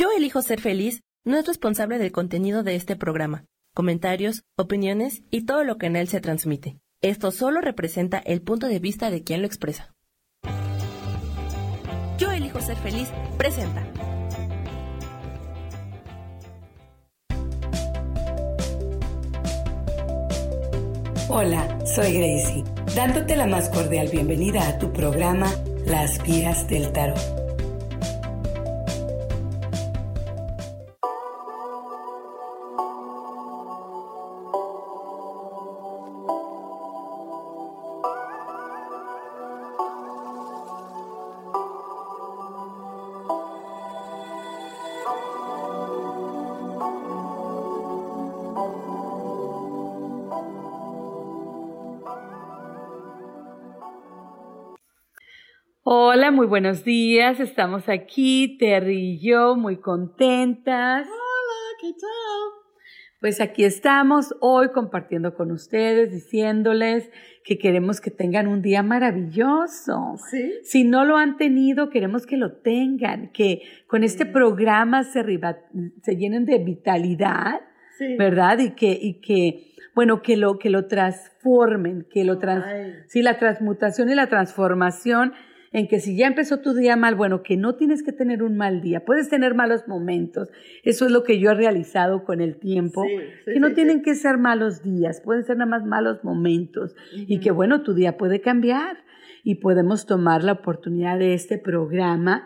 Yo elijo ser feliz no es responsable del contenido de este programa, comentarios, opiniones y todo lo que en él se transmite. Esto solo representa el punto de vista de quien lo expresa. Yo elijo ser feliz presenta. Hola, soy Gracie, dándote la más cordial bienvenida a tu programa Las Vías del Tarot. Muy buenos días. Estamos aquí, Terry y yo, muy contentas. Hola, ¿qué tal? Pues aquí estamos hoy compartiendo con ustedes, diciéndoles que queremos que tengan un día maravilloso. ¿Sí? Si no lo han tenido, queremos que lo tengan, que con este programa se, se llenen de vitalidad, Sí. ¿verdad? Y que, y que, bueno, que lo, que lo transformen, que lo trans, Ay. sí, la transmutación y la transformación en que si ya empezó tu día mal, bueno, que no tienes que tener un mal día, puedes tener malos momentos. Eso es lo que yo he realizado con el tiempo, Sí, sí, que no sí, tienen que ser malos días, pueden ser nada más malos momentos y que bueno, tu día puede cambiar y podemos tomar la oportunidad de este programa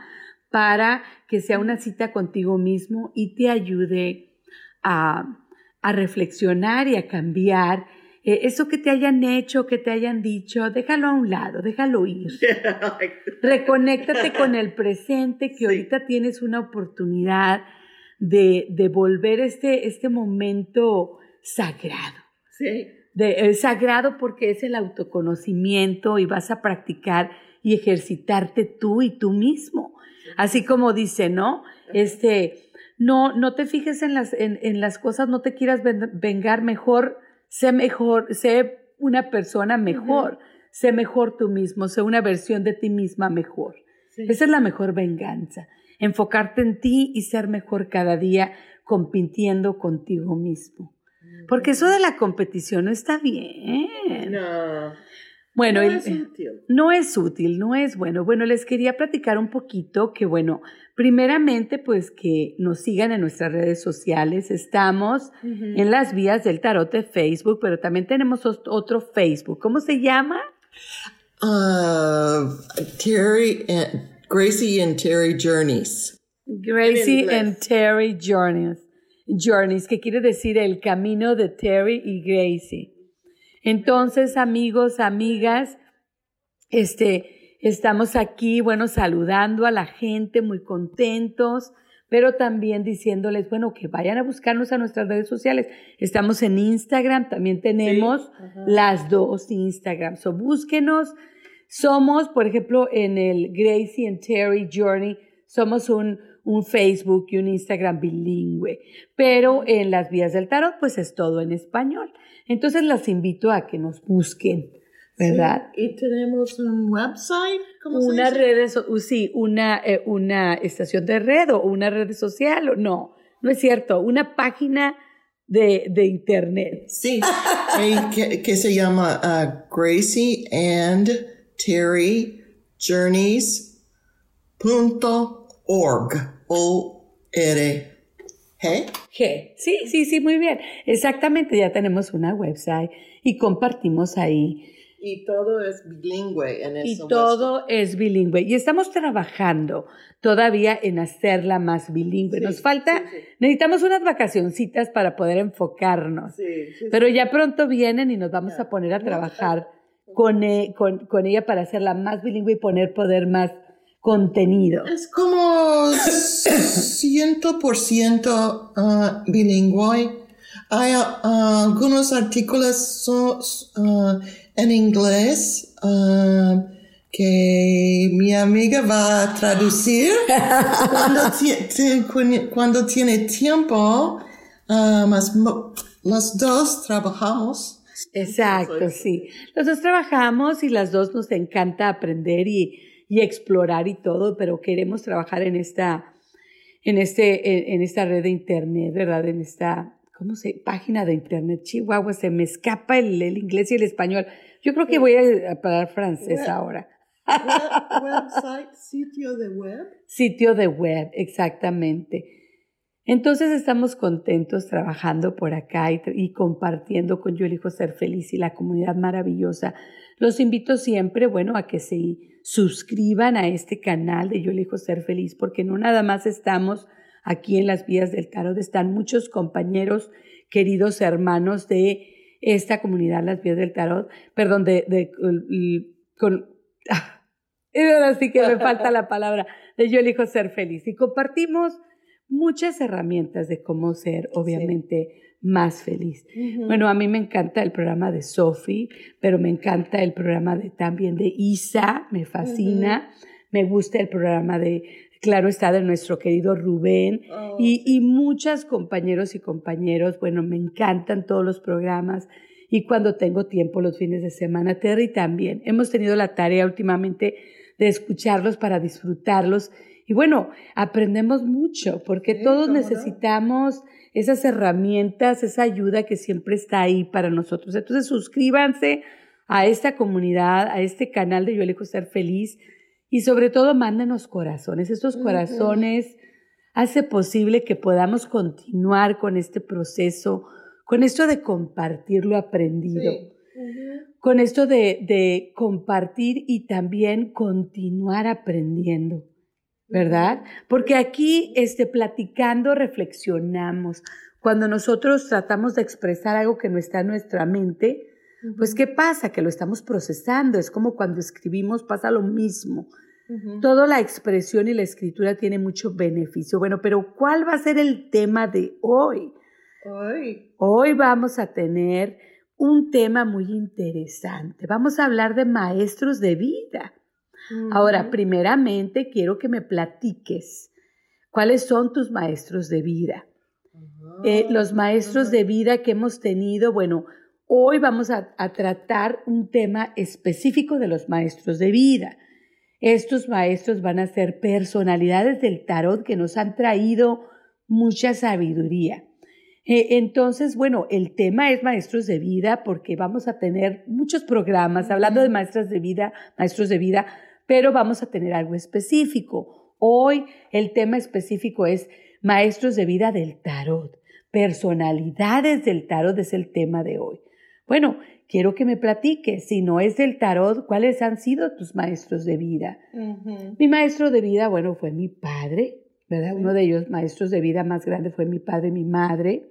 para que sea una cita contigo mismo y te ayude a, a reflexionar y a cambiar. Eh, eso que te hayan hecho, que te hayan dicho, déjalo a un lado, déjalo ir. Reconéctate con el presente, que Sí. ahorita tienes una oportunidad de, de volver este, este momento sagrado. sí. De, es sagrado porque es el autoconocimiento y vas a practicar y ejercitarte tú y tú mismo. Así como dice, ¿no? Este, no, no te fijes en las, en, en las cosas, no te quieras ven- vengar mejor, sé mejor, sé una persona mejor, sé mejor tú mismo, sé una versión de ti misma mejor. Sí. Esa es la mejor venganza, enfocarte en ti y ser mejor cada día compitiendo contigo mismo. Porque eso de la competición no está bien. No. Bueno, no el- es útil. no es útil, no es bueno. Bueno, les quería platicar un poquito que, bueno, primeramente, pues que nos sigan en nuestras redes sociales. Estamos en las vías del tarot de Facebook, pero también tenemos ot- otro Facebook. ¿Cómo se llama? Uh, Terry and Gracie and Terry Journeys. Gracie and Terry Journeys. Journeys, que quiere decir el camino de Terry y Gracie. Entonces, amigos, amigas, este, estamos aquí, bueno, saludando a la gente, muy contentos, pero también diciéndoles, bueno, que vayan a buscarnos a nuestras redes sociales. Estamos en Instagram, también tenemos las dos Instagram. So, búsquenos. Somos, por ejemplo, en el Gracie and Terry Journey, somos un, un Facebook y un Instagram bilingüe, pero en las vías del tarot, pues es todo en español. Entonces las invito a que nos busquen, ¿verdad? Sí, Y tenemos un website. ¿Cómo se Una dice? red, so- uh, sí, una, eh, una estación de red o una red social, o no, no es cierto, una página de, de internet. Sí. que, que se llama uh, Gracie and Terry Journeys punto org. O R G. G. Sí, sí, sí, muy bien. Exactamente, ya tenemos una website y compartimos ahí. Y todo es bilingüe en Y eso. todo es bilingüe. Y estamos trabajando todavía en hacerla más bilingüe. Sí, Nos falta, sí, sí. necesitamos unas vacacioncitas para poder enfocarnos. Sí, sí, Pero ya pronto vienen y nos vamos a poner a trabajar con, e- con, con ella para hacerla más bilingüe y poner poder más contenido. Es como ciento por ciento uh, bilingüe. Hay uh, algunos artículos uh, en inglés uh, que mi amiga va a traducir cuando, ti- ti- cu- cuando tiene tiempo. uh, mo- los dos trabajamos. Exacto, sí. Los dos trabajamos y las dos nos encanta aprender y, y explorar y todo, pero queremos trabajar en esta, en, este, en, en esta red de internet, ¿verdad? En esta, ¿cómo se? Página de internet. Chihuahua, se me escapa el, el inglés y el español. Yo creo que voy a hablar francés Web- ahora. Web- website, sitio de web. Sitio de web, exactamente. Entonces estamos contentos trabajando por acá y, y compartiendo con Yo Elijo Ser Feliz y la comunidad maravillosa. Los invito siempre, bueno, a que se suscriban a este canal de Yo Elijo Ser Feliz, porque no nada más estamos aquí en las vías del tarot, están muchos compañeros, queridos hermanos de esta comunidad, las vías del tarot, perdón, de, de, con, ahora sí que me falta la palabra, de Yo Elijo Ser Feliz. Y compartimos muchas herramientas de cómo ser, obviamente, más feliz. Bueno, a mí me encanta el programa de Sophie, pero me encanta el programa de, también de Isa, me fascina. Me gusta el programa de, claro está, de nuestro querido Rubén. Oh, Y, y muchos compañeros y compañeros, bueno, me encantan todos los programas y cuando tengo tiempo los fines de semana, Terry también. Hemos tenido la tarea últimamente de escucharlos para disfrutarlos y bueno, aprendemos mucho porque Sí, todos no. Esas herramientas, esa ayuda que siempre está ahí para nosotros. Entonces suscríbanse a esta comunidad, a este canal de Yo Elijo Ser Feliz y sobre todo mándenos corazones. Estos corazones hace posible que podamos continuar con este proceso, con esto de compartir lo aprendido, Sí. Con esto de, de compartir y también continuar aprendiendo. ¿Verdad? Porque aquí, este, platicando, reflexionamos. Cuando nosotros tratamos de expresar algo que no está en nuestra mente, pues ¿qué pasa? Que lo estamos procesando. Es como cuando escribimos, pasa lo mismo. Ujú. Toda la expresión y la escritura tiene mucho beneficio. Bueno, pero ¿cuál va a ser el tema de hoy? Ay. Hoy vamos a tener un tema muy interesante. Vamos a hablar de maestros de vida. Ahora, primeramente, quiero que me platiques cuáles son tus maestros de vida. Eh, los maestros de vida que hemos tenido, bueno, hoy vamos a, a tratar un tema específico de los maestros de vida. Estos maestros van a ser personalidades del tarot que nos han traído mucha sabiduría. Eh, entonces, bueno, el tema es maestros de vida porque vamos a tener muchos programas hablando de maestras de vida, maestros de vida, pero vamos a tener algo específico. Hoy el tema específico es maestros de vida del tarot. Personalidades del tarot es el tema de hoy. Bueno, quiero que me platiques, si no es del tarot, ¿cuáles han sido tus maestros de vida? Mi maestro de vida, bueno, fue mi padre, ¿verdad? Uno de ellos, maestros de vida más grande, fue mi padre mi madre.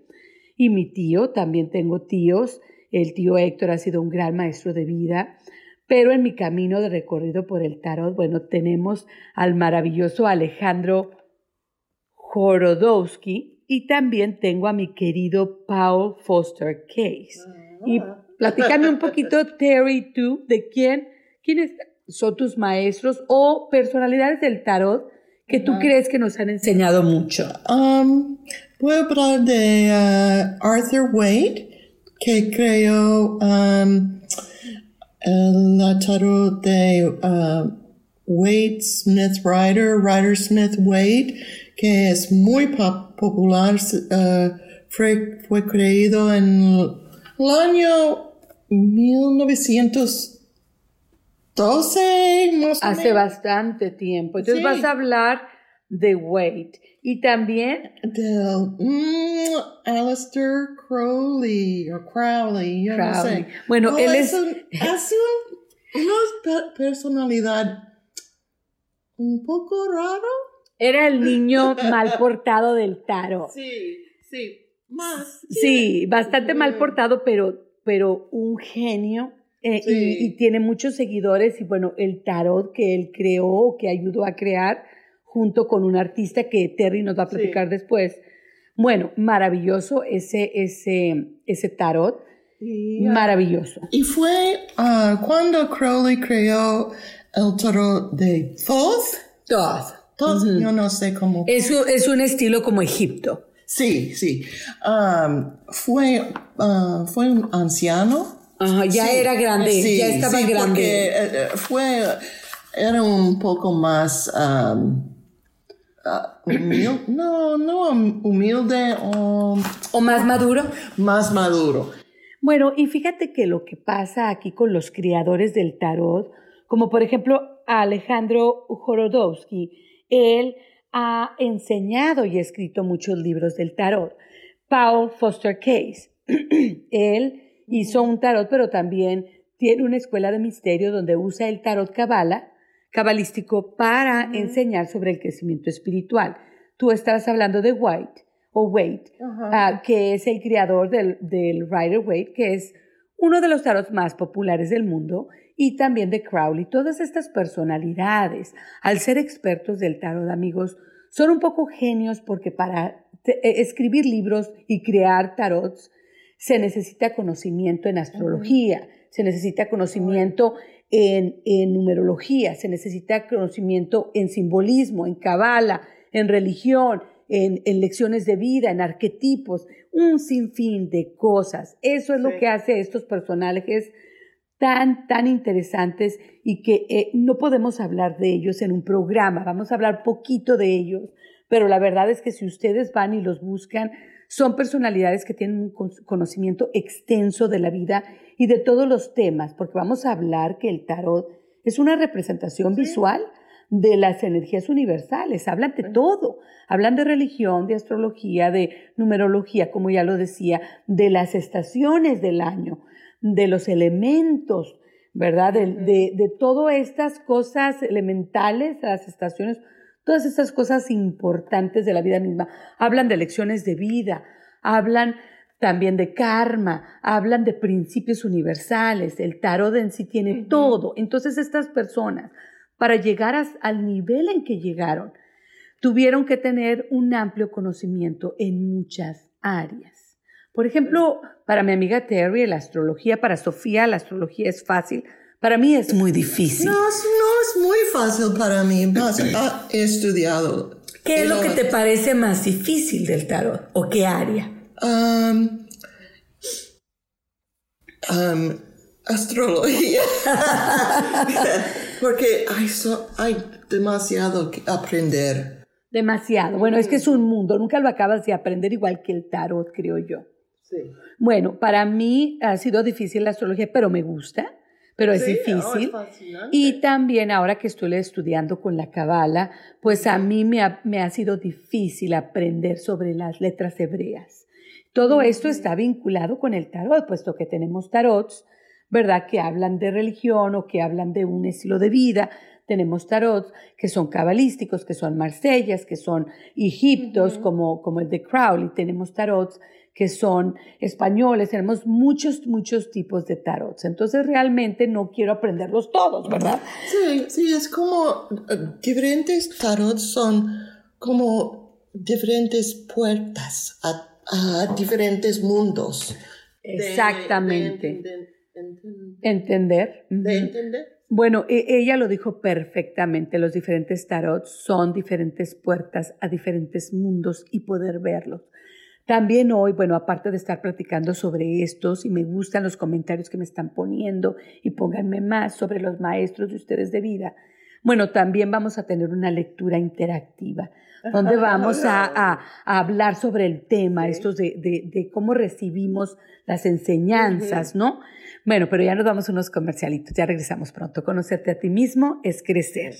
Y mi tío, también tengo tíos. El tío Héctor ha sido un gran maestro de vida. Pero en mi camino de recorrido por el tarot, bueno, tenemos al maravilloso Alejandro Jorodowski y también tengo a mi querido Paul Foster Case. Y Ah. platícame un poquito, Terry, tú, de quién, quiénes son tus maestros o personalidades del tarot que tú crees que nos han enseñado mucho. Um, voy a hablar de uh, Arthur Wade, que creó um, el tarot de uh, Wade Smith Rider, Rider Smith Wade, que es muy po- popular. uh, fue, fue creído en el año 1912, más o Hace menos. bastante tiempo. Entonces Sí. vas a hablar de Wade. Y también, del mm, Alistair Crowley o Crowley, yo no Crowley. sé. Bueno, No, él es es... un, hace un- una pe- personalidad un poco raro. Era el niño mal portado del tarot. Sí, sí. Más. Sí, bastante mal portado, pero, pero un genio. eh, y- y, tiene muchos seguidores. Y bueno, el tarot que él creó, que ayudó a crear, junto con un artista que Terry nos va a Sí. platicar después. Bueno, maravilloso ese, ese, ese tarot. Y, Maravilloso. Y fue ah, cuando Crowley creó el tarot de Thoth. Thoth. Thoth, yo no sé cómo. Es un, es un estilo como Egipto. Sí, sí. Um, fue, ah, fue un anciano. Ajá, ya Sí, era grande, sí, ya estaba sí, grande. Porque eh, eh, fue, era un poco más, um, ah, humil- no, no humilde o ¿O más maduro? más maduro. Bueno, y fíjate que lo que pasa aquí con los criadores del tarot, como por ejemplo Alejandro Jorodowski, él ha enseñado y escrito muchos libros del tarot. Paul Foster Case, él hizo un tarot, pero también tiene una escuela de misterio donde usa el tarot cabala, cabalístico, para enseñar sobre el crecimiento espiritual. Tú estabas hablando de White o Wade, ah, que es el creador del, del Rider Waite, que es uno de los tarots más populares del mundo, y también de Crowley. Todas estas personalidades, al ser expertos del tarot, amigos, son un poco genios porque para eh, escribir libros y crear tarots se necesita conocimiento en astrología, se necesita conocimiento en, en numerología, se necesita conocimiento en simbolismo, en cabala, en religión, en, en lecciones de vida, en arquetipos, un sinfín de cosas. Eso es lo que hace estos personajes tan, tan interesantes y que eh, no podemos hablar de ellos en un programa, vamos a hablar poquito de ellos, pero la verdad es que si ustedes van y los buscan, son personalidades que tienen un con- conocimiento extenso de la vida y de todos los temas, porque vamos a hablar que el tarot es una representación visual de las energías universales, hablan de todo, hablan de religión, de astrología, de numerología, como ya lo decía, de las estaciones del año, de los elementos, ¿verdad? De, de, de todas estas cosas elementales, las estaciones, todas estas cosas importantes de la vida misma. Hablan de lecciones de vida, hablan también de karma, hablan de principios universales, el tarot en sí tiene todo. Entonces estas personas, para llegar a- al nivel en que llegaron, tuvieron que tener un amplio conocimiento en muchas áreas. Por ejemplo, para mi amiga Terry, la astrología, para Sofía, la astrología es fácil. Para mí es muy difícil. No, es- muy fácil para mí, más ah, he estudiado. ¿Qué es lo que te parece más difícil del tarot? ¿O qué área? um, um, astrología. Porque hay, so- hay demasiado que aprender. Demasiado. Bueno, es que es un mundo, nunca lo acabas de aprender igual que el tarot, creo yo. Sí. Bueno, para mí ha sido difícil la astrología, pero me gusta, pero es Sí, difícil. oh, es. Y también ahora que estoy estudiando con la Kabbalah, pues a mí me ha, me ha sido difícil aprender sobre las letras hebreas. Todo esto está vinculado con el tarot, puesto que tenemos tarots, ¿verdad? Que hablan de religión o que hablan de un estilo de vida. Tenemos tarots que son cabalísticos, que son marsellas, que son egiptos, como, como el de Crowley. Tenemos tarots que son españoles, tenemos muchos, muchos tipos de tarots. Entonces realmente no quiero aprenderlos todos, ¿verdad? Sí, sí, es como eh, diferentes tarots son como diferentes puertas a, a diferentes mundos. Exactamente. De, de- enten- Entender. de entender. Bueno, e- ella lo dijo perfectamente. Los diferentes tarots son diferentes puertas a diferentes mundos y poder verlos. También hoy, bueno, aparte de estar platicando sobre estos, y me gustan los comentarios que me están poniendo, y pónganme más sobre los maestros de ustedes de vida, bueno, también vamos a tener una lectura interactiva, donde vamos a, a- a hablar sobre el tema, estos de, de- de cómo recibimos las enseñanzas, ¿no? Bueno, pero ya nos vamos a unos comercialitos, ya regresamos pronto. Conocerte a ti mismo es crecer.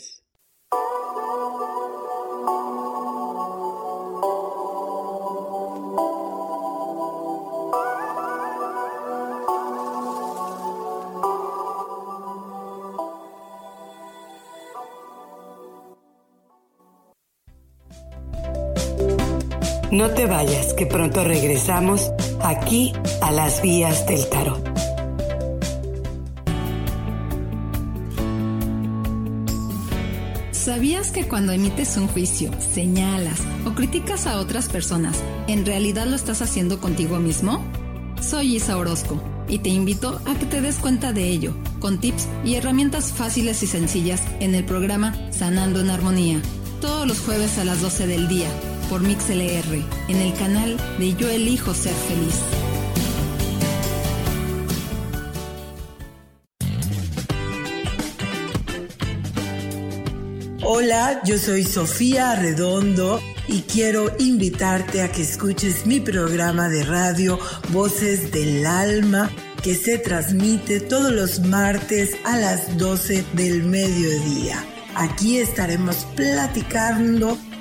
No te vayas, que pronto regresamos aquí a las vías del tarot. ¿Sabías que cuando emites un juicio, señalas o criticas a otras personas, en realidad lo estás haciendo contigo mismo? Soy Isa Orozco y te invito a que te des cuenta de ello, con tips y herramientas fáciles y sencillas en el programa Sanando en Armonía, todos los jueves a las 12 del día, por MixLR, en el canal de Yo Elijo Ser Feliz. Hola, yo soy Sofía Redondo y quiero invitarte a que escuches mi programa de radio Voces del Alma que se transmite todos los martes a las 12 del mediodía. Aquí estaremos platicando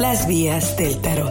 Las Vías del Tarot.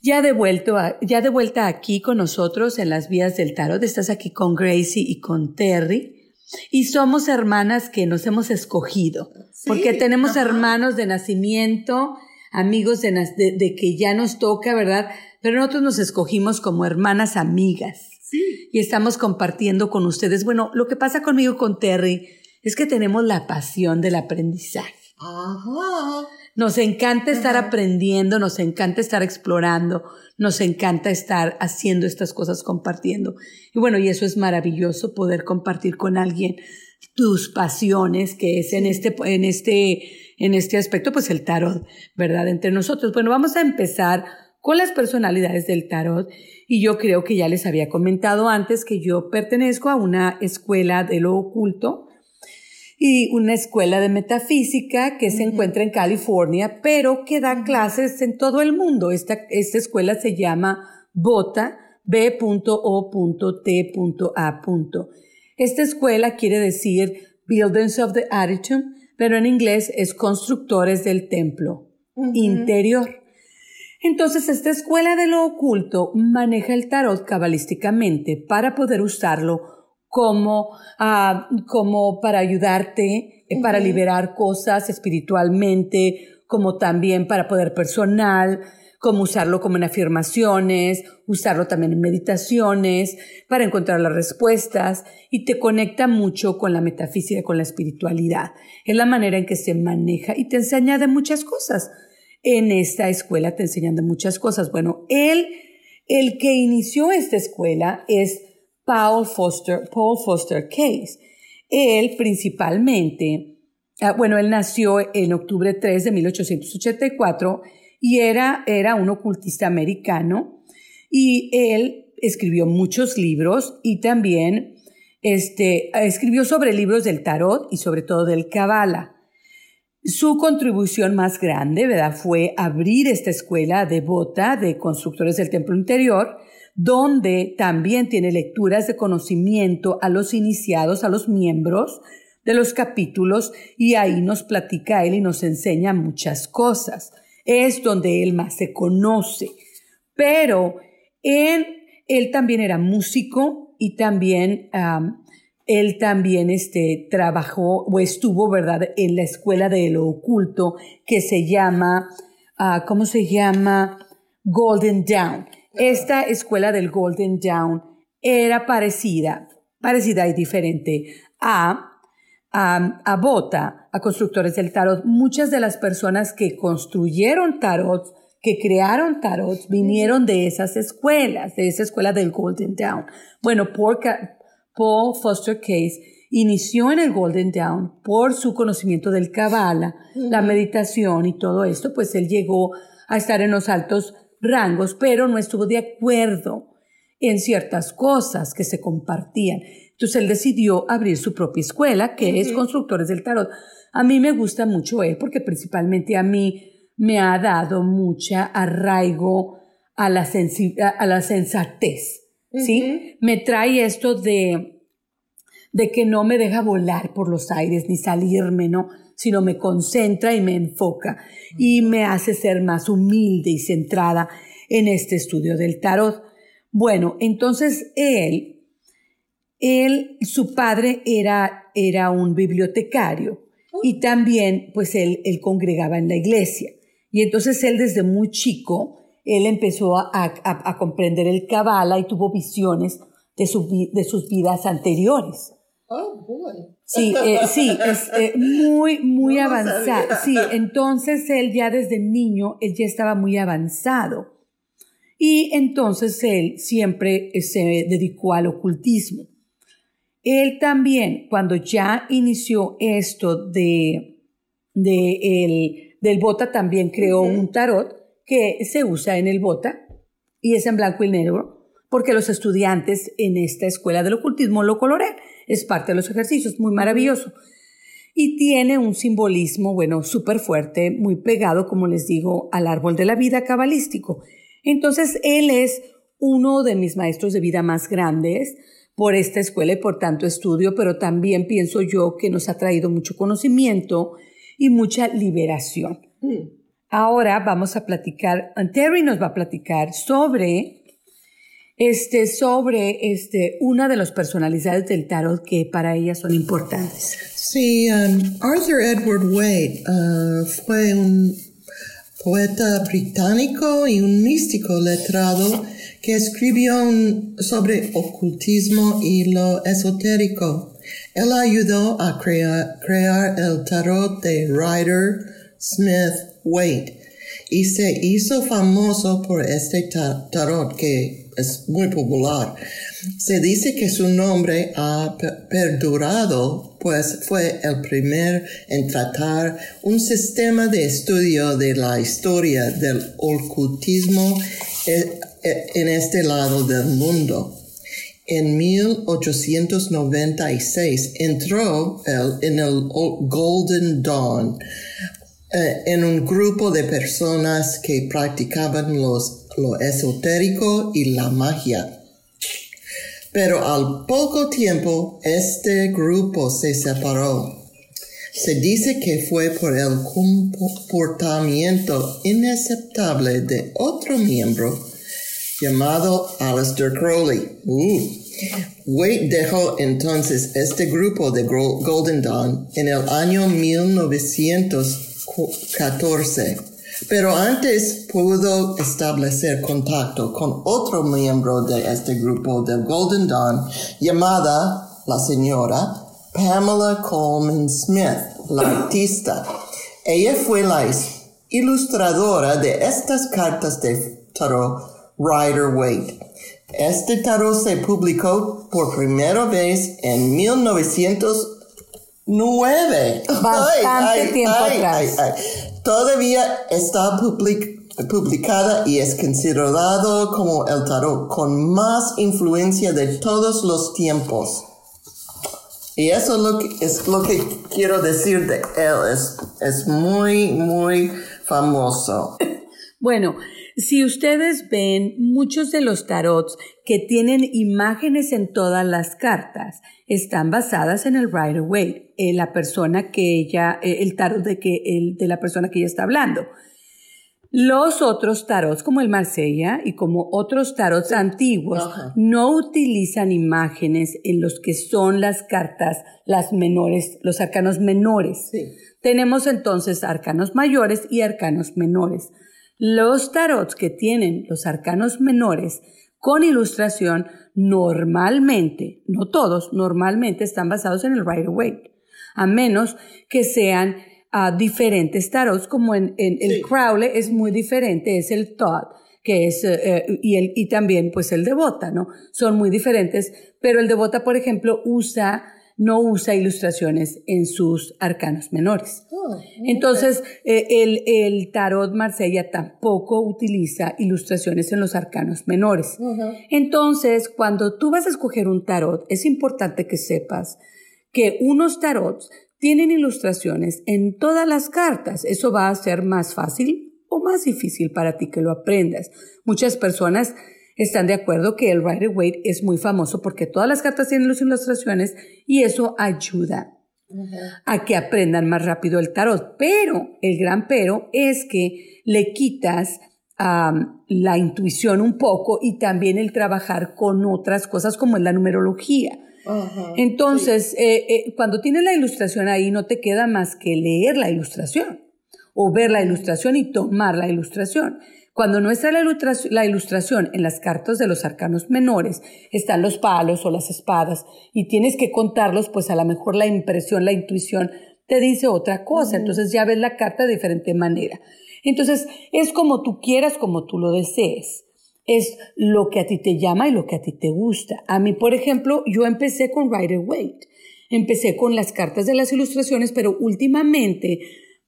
Ya de, vuelto ya de vuelta aquí con nosotros en las vías del tarot, estás aquí con Gracie y con Terry. Y somos hermanas que nos hemos escogido, porque tenemos hermanos de nacimiento, amigos de, de, que ya nos toca, ¿verdad? Pero nosotros nos escogimos como hermanas amigas. Sí. Y estamos compartiendo con ustedes. Bueno, lo que pasa conmigo con Terry es que tenemos la pasión del aprendizaje. Ajá. Nos encanta estar aprendiendo, nos encanta estar explorando, nos encanta estar haciendo estas cosas, compartiendo. Y bueno, y eso es maravilloso, poder compartir con alguien tus pasiones, que es en este, en este, en este aspecto, pues el tarot, ¿verdad? Entre nosotros. Bueno, vamos a empezar con las personalidades del tarot. Y yo creo que ya les había comentado antes que yo pertenezco a una escuela de lo oculto, y una escuela de metafísica que se encuentra en California, pero que da clases en todo el mundo. Esta, esta escuela se llama BOTA, B.O.T.A. Esta escuela quiere decir Buildings of the Attitude, pero en inglés es constructores del templo interior. Entonces, esta escuela de lo oculto maneja el tarot cabalísticamente para poder usarlo como, ah, como para ayudarte, eh, para liberar cosas espiritualmente, como también para poder personal, como usarlo como en afirmaciones, usarlo también en meditaciones, para encontrar las respuestas y te conecta mucho con la metafísica, con la espiritualidad. Es la manera en que se maneja y te enseña de muchas cosas. En esta escuela te enseñan de muchas cosas. Bueno, él, el que inició esta escuela es Paul Foster, Paul Foster Case. Él principalmente, ah, bueno, él nació en octubre 3 de 1884 y era, era un ocultista americano y él escribió muchos libros y también este, escribió sobre libros del tarot y sobre todo del Kabbalah. Su contribución más grande, fue abrir esta escuela devota de constructores del templo interior, donde también tiene lecturas de conocimiento a los iniciados, a los miembros de los capítulos, y ahí nos platica él y nos enseña muchas cosas. Es donde él más se conoce, Pero él, también era músico y también am, él también este, trabajó o estuvo, ¿verdad?, en la escuela de lo oculto que se llama, ah, ¿cómo se llama? Golden Dawn. Esta escuela del Golden Dawn era parecida, parecida y diferente a, a, a Bota, a constructores del tarot. Muchas de las personas que construyeron tarot, que crearon tarot, vinieron de esas escuelas, de esa escuela del Golden Dawn. Bueno, Paul Foster Case inició en el Golden Dawn por su conocimiento del Kabbalah, la meditación y todo esto, pues él llegó a estar en los altos rangos, pero no estuvo de acuerdo en ciertas cosas que se compartían. Entonces él decidió abrir su propia escuela, que es Constructores del Tarot. A mí me gusta mucho él porque principalmente a mí me ha dado mucha arraigo a la, a la sensatez. ¿sí? Me trae esto de, de que no me deja volar por los aires ni salirme, ¿no? Sino me concentra y me enfoca y me hace ser más humilde y centrada en este estudio del tarot. Bueno, entonces él, él, su padre era, era un bibliotecario y también, pues él, él congregaba en la iglesia. Y entonces él desde muy chico, él empezó a, a- a comprender el Kabbalah y tuvo visiones de, su de sus vidas anteriores. Oh, boy. Sí, eh, sí, es eh, muy, muy No avanzado. Sí, entonces él ya desde niño, él ya estaba muy avanzado. Y entonces él siempre eh, se dedicó al ocultismo. Él también, cuando ya inició esto de, de el, del bota, también creó un tarot que se usa en el bota y es en blanco y negro, porque los estudiantes en esta escuela del ocultismo lo colorean. Es parte de los ejercicios, muy maravilloso. Y tiene un simbolismo, bueno, súper fuerte, muy pegado, como les digo, al árbol de la vida cabalístico. Entonces, él es uno de mis maestros de vida más grandes por esta escuela y por tanto estudio, pero también pienso yo que nos ha traído mucho conocimiento y mucha liberación. Ahora vamos a platicar, Terry nos va a platicar sobre, este, sobre este, una de las personalidades del tarot que para ella son importantes. Sí, um, Arthur Edward Wade uh, fue un poeta británico y un místico letrado que escribió sobre ocultismo y lo esotérico. Él ayudó a crear, el tarot de Rider Smith Wade y se hizo famoso por este ta- tarot que es muy popular. Se dice que su nombre ha pe- perdurado, pues fue el primer en tratar un sistema de estudio de la historia del ocultismo eh, eh, en este lado del mundo. En 1896 entró él en el Golden Dawn, eh, en un grupo de personas que practicaban los, lo esotérico y la magia. Pero al poco tiempo este grupo se separó. Se dice que fue por el comportamiento inaceptable de otro miembro llamado Aleister Crowley. Uh. Wade dejó entonces este grupo de Golden Dawn en el año 1914, pero antes pudo establecer contacto con otro miembro de este grupo de Golden Dawn llamada la señora Pamela Coleman Smith, la artista. Ella fue la ilustradora de estas cartas de tarot Rider Waite. Este tarot se publicó por primera vez en 1909. Bastante tiempo atrás. Todavía está public- publicada y es considerado como el tarot con más influencia de todos los tiempos. Y eso es lo que, es lo que quiero decir de él. Es, es muy, muy famoso. Bueno, si ustedes ven muchos de los tarots que tienen imágenes en todas las cartas, están basadas en el Rider Waite, eh, la persona que ella, eh, el tarot de que el, de la persona que ella está hablando. Los otros tarots, como el Marsella y como otros tarots antiguos, Ajá. no utilizan imágenes en los que son las cartas, las menores, los arcanos menores. Sí. Tenemos entonces arcanos mayores y arcanos menores. Los tarots que tienen los arcanos menores con ilustración normalmente, no todos, normalmente están basados en el Rider Waite, a menos que sean ah, diferentes tarots, como en, en el. Crowley es muy diferente, es el Todd, que es, eh, eh, y, el, y también pues el Devota, ¿no? Son muy diferentes, pero el Devota, por ejemplo, usa, no usa ilustraciones en sus arcanos menores. Oh, Entonces, eh, el, el tarot Marsella tampoco utiliza ilustraciones en los arcanos menores. Entonces, cuando tú vas a escoger un tarot, es importante que sepas que unos tarots tienen ilustraciones en todas las cartas. Eso va a ser más fácil o más difícil para ti que lo aprendas. Muchas personas están de acuerdo que el Rider Waite es muy famoso porque todas las cartas tienen las ilustraciones y eso ayuda a que aprendan más rápido el tarot. Pero el gran pero es que le quitas la intuición un poco y también el trabajar con otras cosas como es la numerología. Entonces, eh, eh, cuando tienes la ilustración ahí, no te queda más que leer la ilustración o ver la ilustración y tomar la ilustración. Cuando no está la ilustración, la ilustración en las cartas de los arcanos menores, están los palos o las espadas y tienes que contarlos, pues a lo mejor la impresión, la intuición te dice otra cosa. Entonces ya ves la carta de diferente manera. Entonces es como tú quieras, como tú lo desees. Es lo que a ti te llama y lo que a ti te gusta. A mí, por ejemplo, yo empecé con Rider Waite. Empecé con las cartas de las ilustraciones, pero últimamente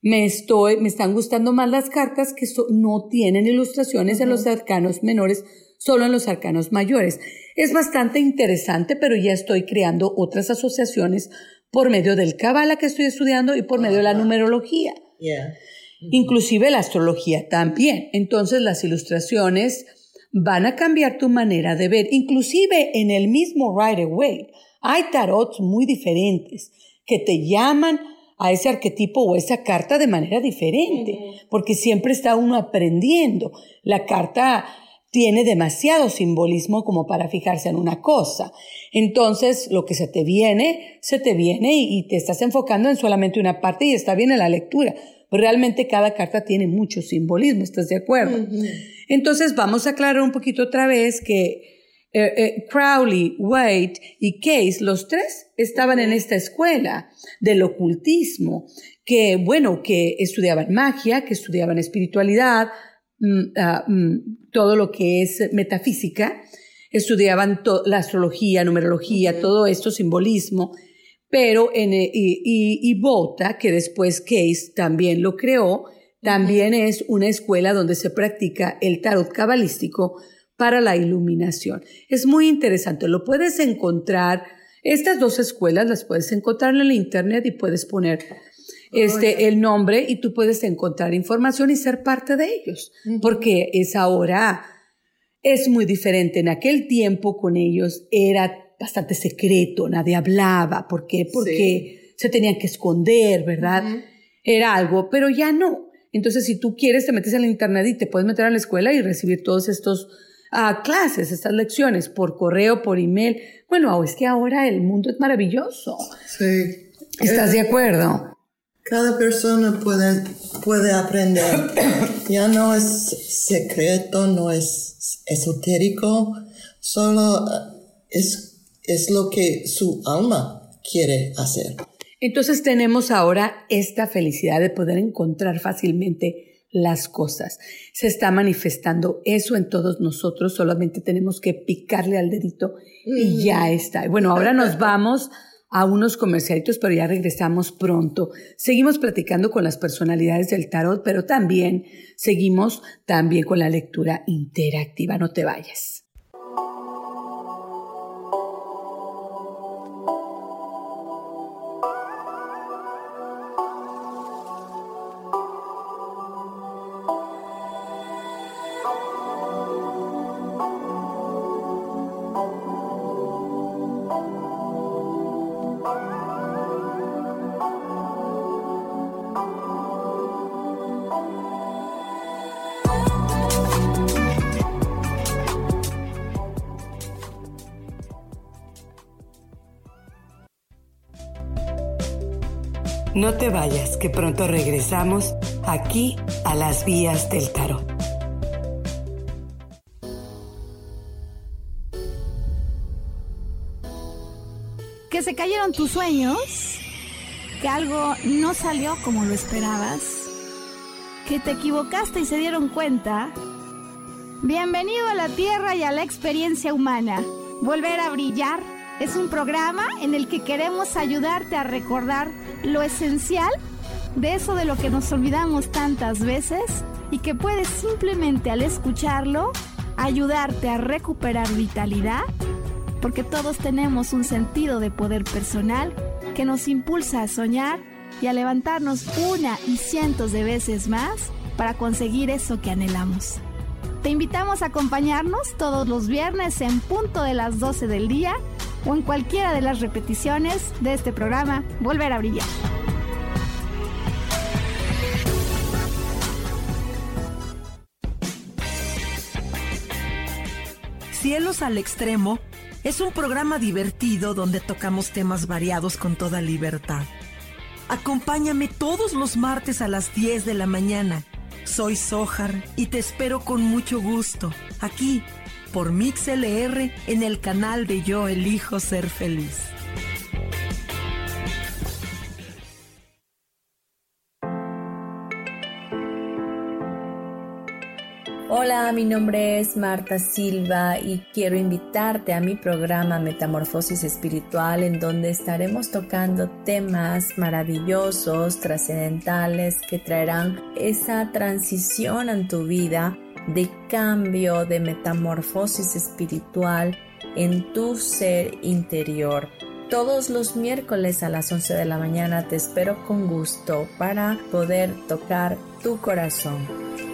me estoy, me están gustando más las cartas que so- no tienen ilustraciones en los arcanos menores, solo en los arcanos mayores. Es bastante interesante, pero ya estoy creando otras asociaciones por medio del Kabbalah que estoy estudiando y por medio de la numerología. Yeah. Inclusive la astrología también. Entonces las ilustraciones van a cambiar tu manera de ver. Inclusive en el mismo Rider Waite hay tarots muy diferentes que te llaman a ese arquetipo o esa carta de manera diferente, porque siempre está uno aprendiendo. La carta tiene demasiado simbolismo como para fijarse en una cosa. Entonces, lo que se te viene, se te viene y, y te estás enfocando en solamente una parte y está bien en la lectura. Pero realmente cada carta tiene mucho simbolismo, ¿estás de acuerdo? Entonces, vamos a aclarar un poquito otra vez que eh, eh, Crowley, Waite y Case, los tres estaban en esta escuela del ocultismo, que, bueno, que estudiaban magia, que estudiaban espiritualidad, mm, ah, mm, todo lo que es metafísica, estudiaban la astrología, numerología, todo esto, simbolismo, pero en, eh, y, y, y Bota, que después Case también lo creó, también es una escuela donde se practica el tarot cabalístico para la iluminación. Es muy interesante, lo puedes encontrar, estas dos escuelas las puedes encontrar en el internet y puedes poner este, el nombre y tú puedes encontrar información y ser parte de ellos, porque es ahora, es muy diferente. En aquel tiempo con ellos era bastante secreto, nadie hablaba. ¿Por qué? Porque se tenían que esconder, ¿verdad? Era algo, pero ya no. Entonces, si tú quieres, te metes en el internet y te puedes meter a la escuela y recibir todos estos ah, clases, estas lecciones por correo, por email. Bueno, es que ahora el mundo es maravilloso. Sí. ¿Estás de acuerdo? Cada persona puede, puede aprender. Ya no es secreto, no es esotérico, solo eh, es, es lo que su alma quiere hacer. Entonces tenemos ahora esta felicidad de poder encontrar fácilmente las cosas. Se está manifestando eso en todos nosotros, solamente tenemos que picarle al dedito y ya está. Bueno, ahora nos vamos a unos comercialitos, pero ya regresamos pronto. Seguimos platicando con las personalidades del tarot, pero también seguimos también con la lectura interactiva. No te vayas. Vayas, que pronto regresamos aquí a las vías del tarot. Que se cayeron tus sueños, que algo no salió como lo esperabas, que te equivocaste y se dieron cuenta. Bienvenido a la Tierra y a la experiencia humana. Volver a brillar es un programa en el que queremos ayudarte a recordar lo esencial de eso de lo que nos olvidamos tantas veces y que puedes simplemente al escucharlo ayudarte a recuperar vitalidad, porque todos tenemos un sentido de poder personal que nos impulsa a soñar y a levantarnos una y cientos de veces más para conseguir eso que anhelamos. Te invitamos a acompañarnos todos los viernes en punto de las 12 del día o en cualquiera de las repeticiones de este programa Volver a Brillar. Cielos al Extremo es un programa divertido donde tocamos temas variados con toda libertad. Acompáñame todos los martes a las 10 de la mañana. Soy Sojar y te espero con mucho gusto aquí por MixLR en el canal de Yo Elijo Ser Feliz. Hola, mi nombre es Marta Silva y quiero invitarte a mi programa Metamorfosis Espiritual en donde estaremos tocando temas maravillosos, trascendentales que traerán esa transición en tu vida de cambio, de metamorfosis espiritual en tu ser interior. Todos los miércoles a las 11 de la mañana te espero con gusto para poder tocar tu corazón.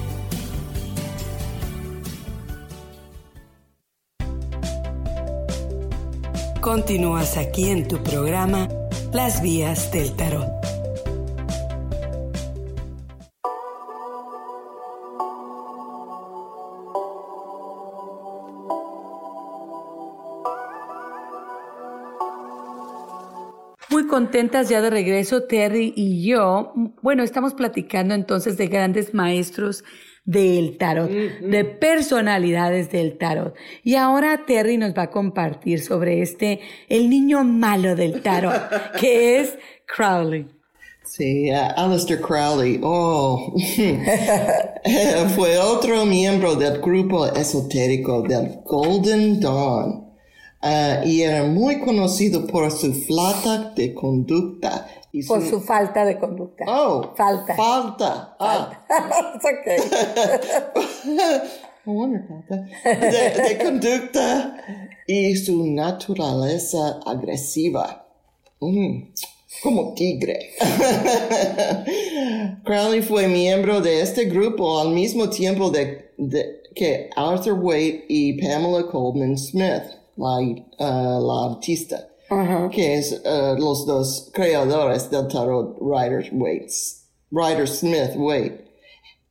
Continúas aquí en tu programa Las Vías del Tarot. Muy contentas ya de regreso, Terry y yo. Bueno, estamos platicando entonces de grandes maestros del tarot, de personalidades del tarot. Y ahora Terry nos va a compartir sobre este, el niño malo del tarot, que es Crowley. Sí, uh, Aleister Crowley, oh, fue otro miembro del grupo esotérico del Golden Dawn uh, y era muy conocido por su falta de conducta. Y Por su falta de conducta. Oh, Falta. Falta. Ah. It's okay. Bueno, falta. De, de conducta y su naturaleza agresiva. Mm, como tigre. Crowley fue miembro de este grupo al mismo tiempo de, de- que Arthur Waite y Pamela Coleman Smith, la, uh, la artista, que es uh, los dos creadores del tarot Rider Waite, Rider Smith Waite.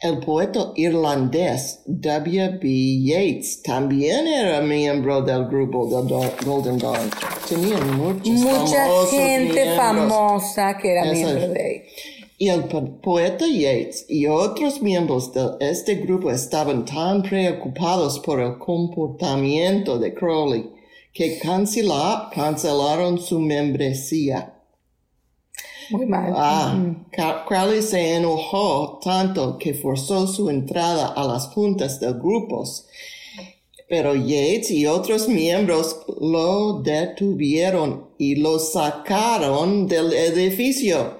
El poeta irlandés W.B. Yeats también era miembro del grupo del Do- Golden Dawn. Tenían muchos Mucha gente miembros. famosa que era miembro es. de Y el po- poeta Yeats y otros miembros de este grupo estaban tan preocupados por el comportamiento de Crowley que cancela- cancelaron su membresía. Muy mal. Ah, Crowley se enojó tanto que forzó su entrada a las juntas de grupos. Pero Yates y otros miembros lo detuvieron y lo sacaron del edificio.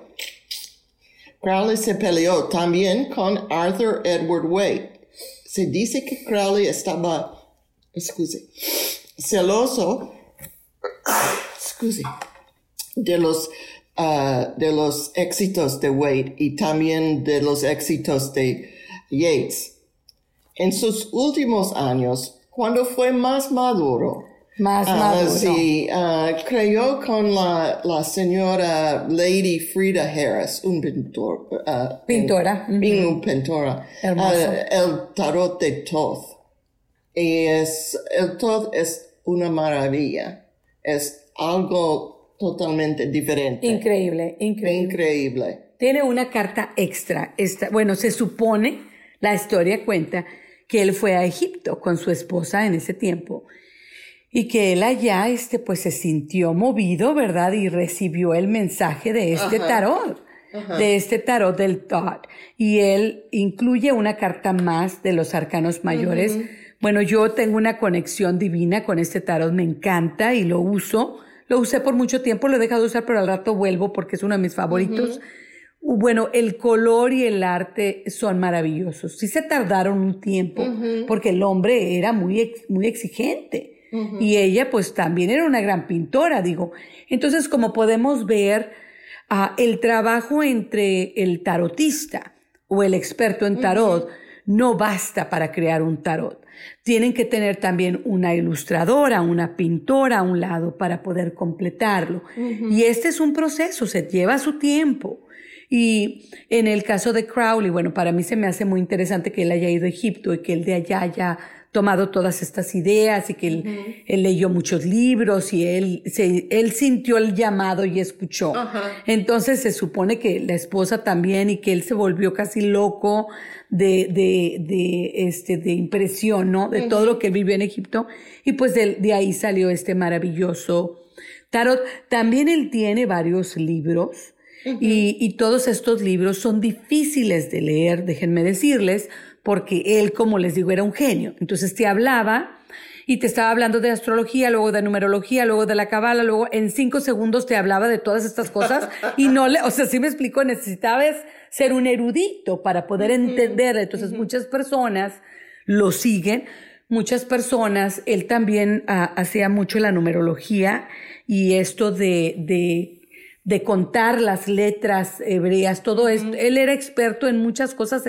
Crowley se peleó también con Arthur Edward Waite. Se dice que Crowley estaba, excuse, celoso, excuse, de los ah, de los éxitos de Wade y también de los éxitos de Yates. En sus últimos años, cuando fue más maduro, Más ah, maduro. sí, ah, creyó con la, la señora Lady Frida Harris, un pintor, Pintora. un- un pintora, Hermoso. el tarot de Thoth. Y es, el Thoth es una maravilla, es algo totalmente diferente. Increíble, increíble. Increíble. Tiene una carta extra. Esta, bueno, se supone, la historia cuenta, que él fue a Egipto con su esposa en ese tiempo y que él allá, este, pues se sintió movido, ¿verdad? Y recibió el mensaje de este Ajá. tarot, Ajá. de este tarot del Todd. Y él incluye una carta más de los arcanos mayores. Bueno, yo tengo una conexión divina con este tarot, me encanta y lo uso. Lo usé por mucho tiempo, lo he dejado de usar, pero al rato vuelvo porque es uno de mis favoritos. Ujú. Bueno, el color y el arte son maravillosos. Sí se tardaron un tiempo porque el hombre era muy, ex- muy exigente y ella pues también era una gran pintora, digo. Entonces, como podemos ver, ah, el trabajo entre el tarotista o el experto en tarot no basta para crear un tarot. Tienen que tener también una ilustradora, una pintora a un lado para poder completarlo. Y este es un proceso, se lleva su tiempo. Y en el caso de Crowley, bueno, para mí se me hace muy interesante que él haya ido a Egipto y que él de allá haya tomado todas estas ideas y que él, él leyó muchos libros y él, se, él sintió el llamado y escuchó. Entonces se supone que la esposa también y que él se volvió casi loco de, de, de, este, de impresión, ¿no? De todo lo que vivió en Egipto. Y pues de, de ahí salió este maravilloso tarot. También él tiene varios libros. Y, y todos estos libros son difíciles de leer, déjenme decirles, porque él, como les digo, era un genio. Entonces te hablaba y te estaba hablando de astrología, luego de numerología, luego de la cabala, luego en cinco segundos te hablaba de todas estas cosas y no le, o sea, sí me explico, necesitabas ser un erudito para poder entender. Entonces muchas personas lo siguen. Muchas personas, él también ah, hacía mucho la numerología y esto de, de de contar las letras hebreas, todo esto. Él era experto en muchas cosas,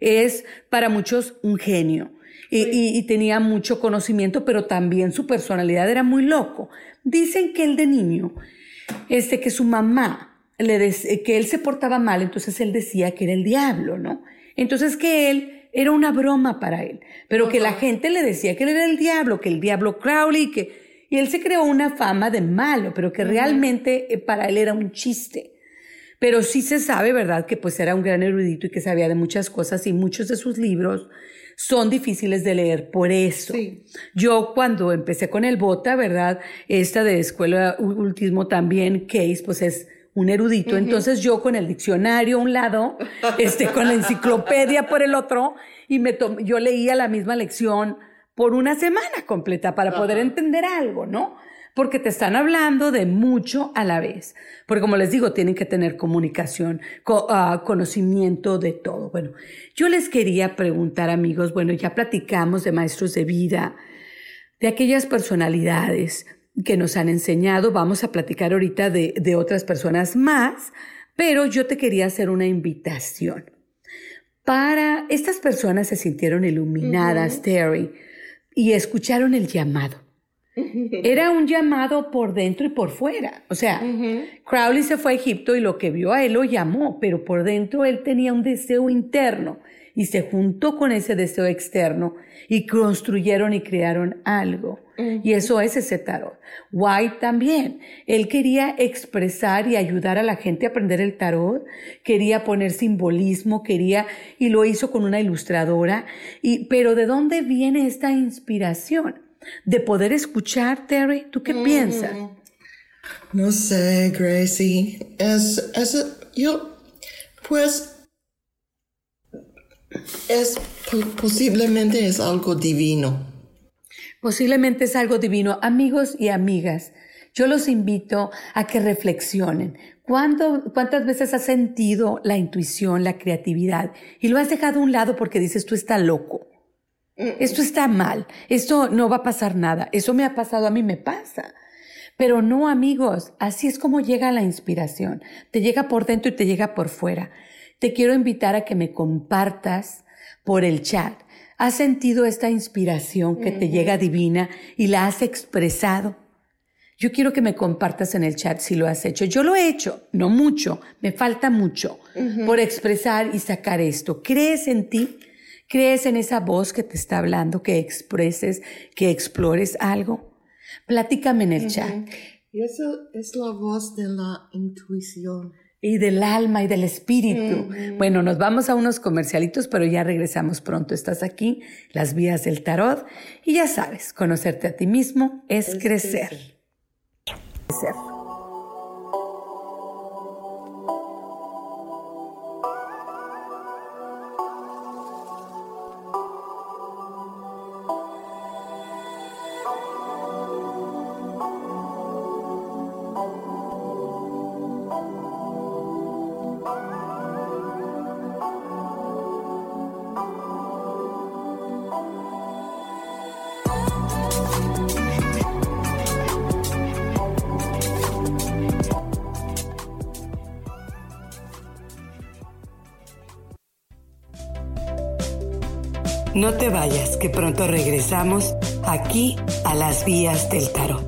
es para muchos un genio. Y, y- y tenía mucho conocimiento, pero también su personalidad era muy loco. Dicen que él de niño, este, que su mamá, le dec- que él se portaba mal, entonces él decía que era el diablo, ¿no? Entonces que él era una broma para él, pero que la gente le decía que él era el diablo, que el diablo Crowley, que, y él se creó una fama de malo, pero que realmente eh, para él era un chiste. Pero sí se sabe, ¿verdad?, que pues era un gran erudito y que sabía de muchas cosas y muchos de sus libros son difíciles de leer por eso. Yo cuando empecé con el Bota, ¿verdad? Esta de Escuela Ultismo también, Case, pues es un erudito. Entonces yo con el diccionario a un lado, este, con la enciclopedia por el otro, y me yo leía la misma lección por una semana completa para poder entender algo, ¿no? Porque te están hablando de mucho a la vez. Porque como les digo, tienen que tener comunicación, co- ah, conocimiento de todo. Bueno, yo les quería preguntar, amigos, bueno, ya platicamos de maestros de vida, de aquellas personalidades que nos han enseñado. Vamos a platicar ahorita de, de otras personas más, pero yo te quería hacer una invitación. Para estas personas se sintieron iluminadas, Terry, y escucharon el llamado. Era un llamado por dentro y por fuera. O sea, Crowley se fue a Egipto y lo que vio a él lo llamó, pero por dentro él tenía un deseo interno y se juntó con ese deseo externo y construyeron y crearon algo. Y eso es ese tarot. White también. Él quería expresar y ayudar a la gente a aprender el tarot, quería poner simbolismo, quería, y lo hizo con una ilustradora. Y, pero ¿de dónde viene esta inspiración? De poder escuchar, Terry, ¿tú qué piensas? No sé, Gracie. Es, es, yo, pues, es, po- posiblemente es algo divino. Posiblemente es algo divino. Amigos y amigas, yo los invito a que reflexionen. ¿Cuándo, ¿Cuántas veces has sentido la intuición, la creatividad y lo has dejado a un lado porque dices, tú estás loco? Esto está mal, esto no va a pasar nada, eso me ha pasado, a mí me pasa. Pero no, amigos, así es como llega la inspiración. Te llega por dentro y te llega por fuera. Te quiero invitar a que me compartas por el chat. ¿Has sentido esta inspiración que te llega divina y la has expresado? Yo quiero que me compartas en el chat si lo has hecho. Yo lo he hecho, no mucho, me falta mucho por expresar y sacar esto. ¿Crees en ti? ¿Crees en esa voz que te está hablando, que expreses, que explores algo? Platícame en el chat. Y eso es la voz de la intuición. Y del alma y del espíritu. Bueno, nos vamos a unos comercialitos, pero ya regresamos pronto. Estás aquí, las vías del tarot. Y ya sabes, conocerte a ti mismo es, crecer. crecer. No te vayas, que pronto regresamos aquí a las vías del tarot.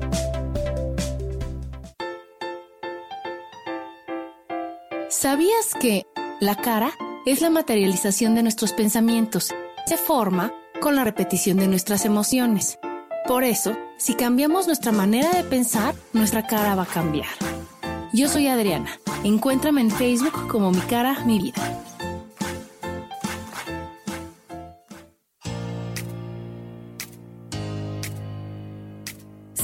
¿Sabías que la cara es la materialización de nuestros pensamientos? Se forma con la repetición de nuestras emociones. Por eso, si cambiamos nuestra manera de pensar, nuestra cara va a cambiar. Yo soy Adriana. Encuéntrame en Facebook como mi cara, mi vida.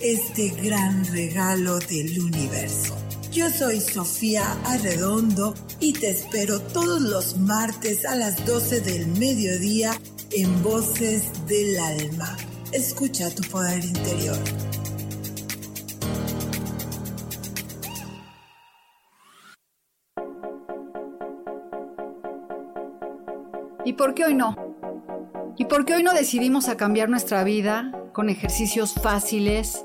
este gran regalo del universo. Yo soy Sofía Arredondo y te espero todos los martes a las 12 del mediodía en Voces del Alma. Escucha tu poder interior. ¿Y por qué hoy no? ¿Y por qué hoy no decidimos a cambiar nuestra vida con ejercicios fáciles,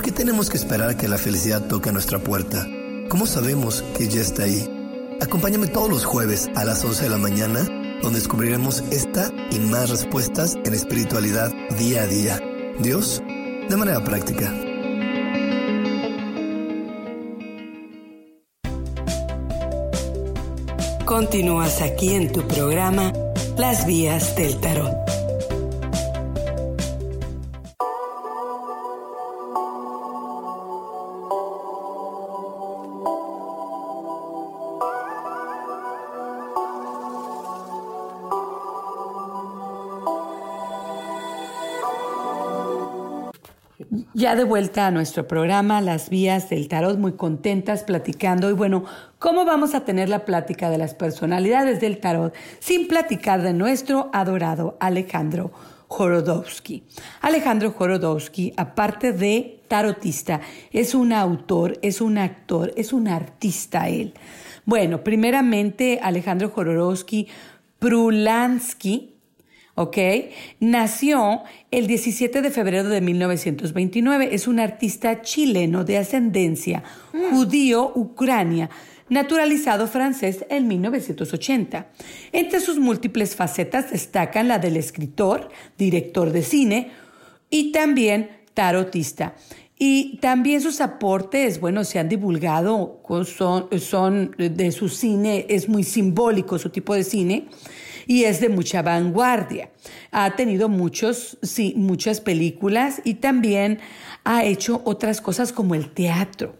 ¿Por qué tenemos que esperar a que la felicidad toque a nuestra puerta? ¿Cómo sabemos que ya está ahí? Acompáñame todos los jueves a las 11 de la mañana, donde descubriremos esta y más respuestas en espiritualidad día a día. Dios, de manera práctica. Continúas aquí en tu programa Las vías del tarot. Ya de vuelta a nuestro programa, Las Vías del Tarot, muy contentas platicando. Y bueno, ¿cómo vamos a tener la plática de las personalidades del tarot sin platicar de nuestro adorado Alejandro Jorodowski? Alejandro Jorodowski, aparte de tarotista, es un autor, es un actor, es un artista él. Bueno, primeramente Alejandro Jorodowski Prulansky, ¿ok? Nació el 17 de febrero de 1929. Es un artista chileno de ascendencia judío-ucrania. naturalizado francés en 1980. Entre sus múltiples facetas destacan la del escritor, director de cine y también tarotista. Y también sus aportes, bueno, se han divulgado, son, son de su cine, es muy simbólico su tipo de cine y es de mucha vanguardia. Ha tenido muchos, sí, muchas películas y también ha hecho otras cosas como el teatro.